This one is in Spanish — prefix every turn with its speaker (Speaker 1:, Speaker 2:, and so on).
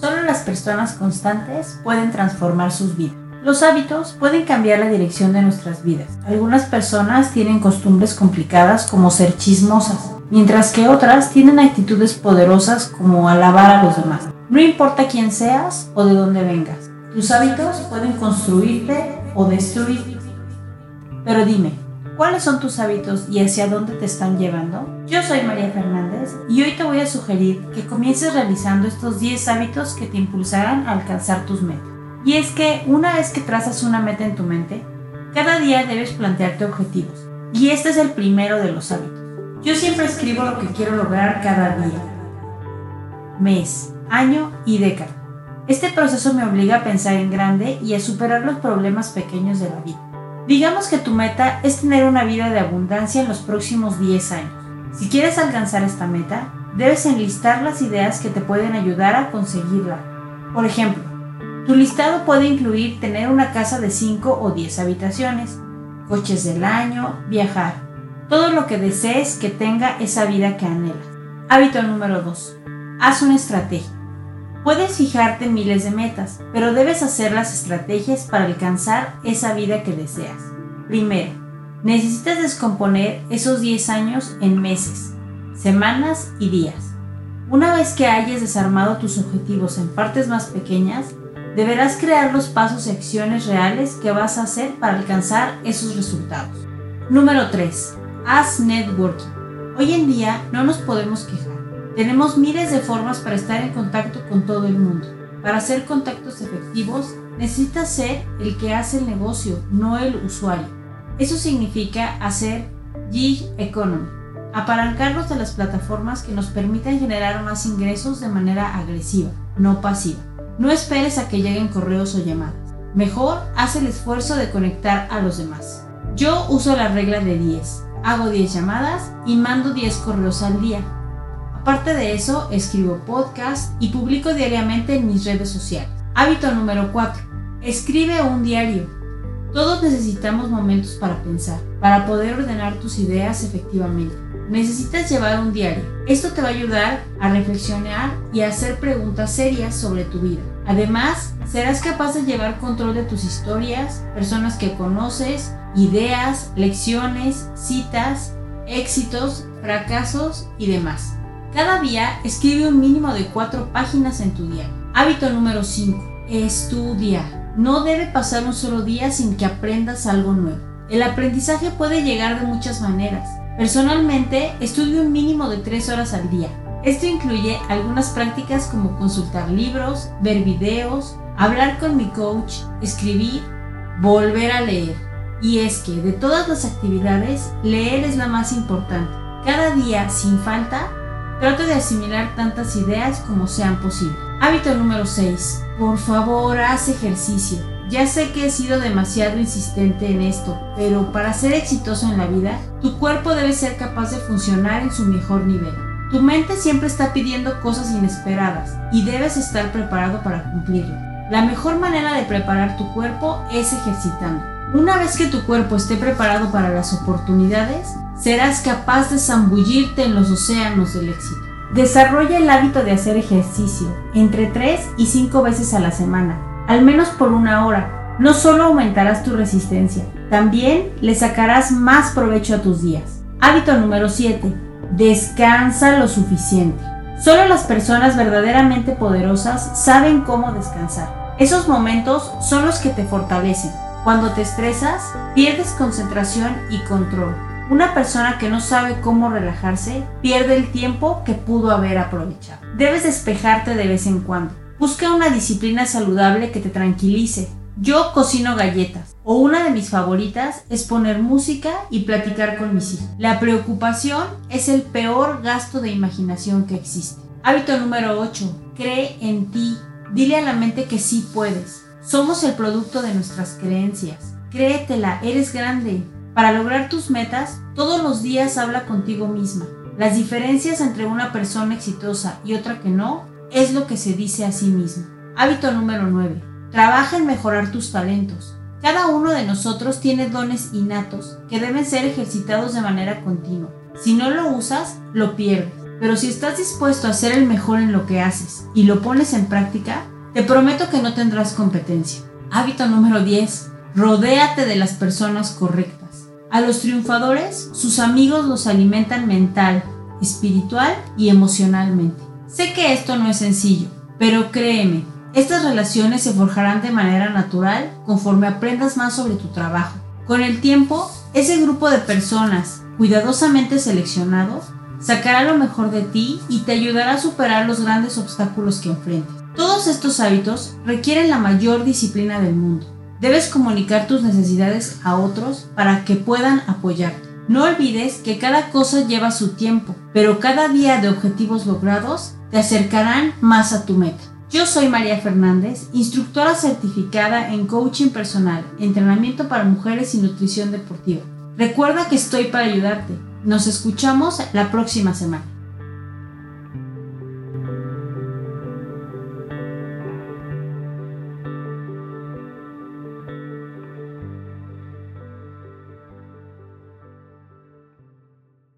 Speaker 1: Solo las personas constantes pueden transformar sus vidas. Los hábitos pueden cambiar la dirección de nuestras vidas. Algunas personas tienen costumbres complicadas como ser chismosas, mientras que otras tienen actitudes poderosas como alabar a los demás. No importa quién seas o de dónde vengas, tus hábitos pueden construirte o destruirte. Pero dime, ¿cuáles son tus hábitos y hacia dónde te están llevando? Yo soy María Fernández y hoy te voy a sugerir que comiences realizando estos 10 hábitos que te impulsarán a alcanzar tus metas. Y es que una vez que trazas una meta en tu mente, cada día debes plantearte objetivos. Y este es el primero de los hábitos. Yo siempre escribo lo que quiero lograr cada día, mes, año y década. Este proceso me obliga a pensar en grande y a superar los problemas pequeños de la vida. Digamos que tu meta es tener una vida de abundancia en los próximos 10 años. Si quieres alcanzar esta meta, debes enlistar las ideas que te pueden ayudar a conseguirla. Por ejemplo, tu listado puede incluir tener una casa de 5 o 10 habitaciones, coches del año, viajar, todo lo que desees que tenga esa vida que anhelas. Hábito número 2. Haz una estrategia. Puedes fijarte miles de metas, pero debes hacer las estrategias para alcanzar esa vida que deseas. Primero, necesitas descomponer esos 10 años en meses, semanas y días. Una vez que hayas desarmado tus objetivos en partes más pequeñas, Deberás crear los pasos y acciones reales que vas a hacer para alcanzar esos resultados. Número 3. Haz networking. Hoy en día no nos podemos quejar. Tenemos miles de formas para estar en contacto con todo el mundo. Para hacer contactos efectivos, necesitas ser el que hace el negocio, no el usuario. Eso significa hacer gig economy, apalancarnos de las plataformas que nos permitan generar más ingresos de manera agresiva, no pasiva. No esperes a que lleguen correos o llamadas. Mejor haz el esfuerzo de conectar a los demás. Yo uso la regla de 10. Hago 10 llamadas y mando 10 correos al día. Aparte de eso, escribo podcast y publico diariamente en mis redes sociales. Hábito número 4. Escribe un diario. Todos necesitamos momentos para pensar, para poder ordenar tus ideas efectivamente necesitas llevar un diario. Esto te va a ayudar a reflexionar y a hacer preguntas serias sobre tu vida. Además, serás capaz de llevar control de tus historias, personas que conoces, ideas, lecciones, citas, éxitos, fracasos y demás. Cada día escribe un mínimo de cuatro páginas en tu diario. Hábito número 5. Estudia. No debe pasar un solo día sin que aprendas algo nuevo. El aprendizaje puede llegar de muchas maneras Personalmente, estudio un mínimo de 3 horas al día. Esto incluye algunas prácticas como consultar libros, ver videos, hablar con mi coach, escribir, volver a leer. Y es que de todas las actividades, leer es la más importante. Cada día, sin falta, trato de asimilar tantas ideas como sean posibles. Hábito número 6. Por favor, haz ejercicio. Ya sé que he sido demasiado insistente en esto, pero para ser exitoso en la vida, tu cuerpo debe ser capaz de funcionar en su mejor nivel. Tu mente siempre está pidiendo cosas inesperadas y debes estar preparado para cumplirlo. La mejor manera de preparar tu cuerpo es ejercitando. Una vez que tu cuerpo esté preparado para las oportunidades, serás capaz de zambullirte en los océanos del éxito. Desarrolla el hábito de hacer ejercicio entre 3 y 5 veces a la semana al menos por una hora. No solo aumentarás tu resistencia, también le sacarás más provecho a tus días. Hábito número 7. Descansa lo suficiente. Solo las personas verdaderamente poderosas saben cómo descansar. Esos momentos son los que te fortalecen. Cuando te estresas, pierdes concentración y control. Una persona que no sabe cómo relajarse pierde el tiempo que pudo haber aprovechado. Debes despejarte de vez en cuando. Busca una disciplina saludable que te tranquilice. Yo cocino galletas o una de mis favoritas es poner música y platicar con mis hijos. La preocupación es el peor gasto de imaginación que existe. Hábito número 8. Cree en ti. Dile a la mente que sí puedes. Somos el producto de nuestras creencias. Créetela, eres grande. Para lograr tus metas, todos los días habla contigo misma. Las diferencias entre una persona exitosa y otra que no es lo que se dice a sí mismo. Hábito número 9. Trabaja en mejorar tus talentos. Cada uno de nosotros tiene dones innatos que deben ser ejercitados de manera continua. Si no lo usas, lo pierdes. pero si estás dispuesto a ser el mejor en lo que haces y lo pones en práctica, te prometo que no tendrás competencia. Hábito número 10. Rodéate de las personas correctas. A los triunfadores, sus amigos los alimentan mental, espiritual y emocionalmente. Sé que esto no es sencillo, pero créeme, estas relaciones se forjarán de manera natural conforme aprendas más sobre tu trabajo. Con el tiempo, ese grupo de personas cuidadosamente seleccionado sacará lo mejor de ti y te ayudará a superar los grandes obstáculos que enfrentes. Todos estos hábitos requieren la mayor disciplina del mundo. Debes comunicar tus necesidades a otros para que puedan apoyarte. No olvides que cada cosa lleva su tiempo, pero cada día de objetivos logrados te acercarán más a tu meta. Yo soy María Fernández, instructora certificada en coaching personal, entrenamiento para mujeres y nutrición deportiva. Recuerda que estoy para ayudarte. Nos escuchamos la próxima semana.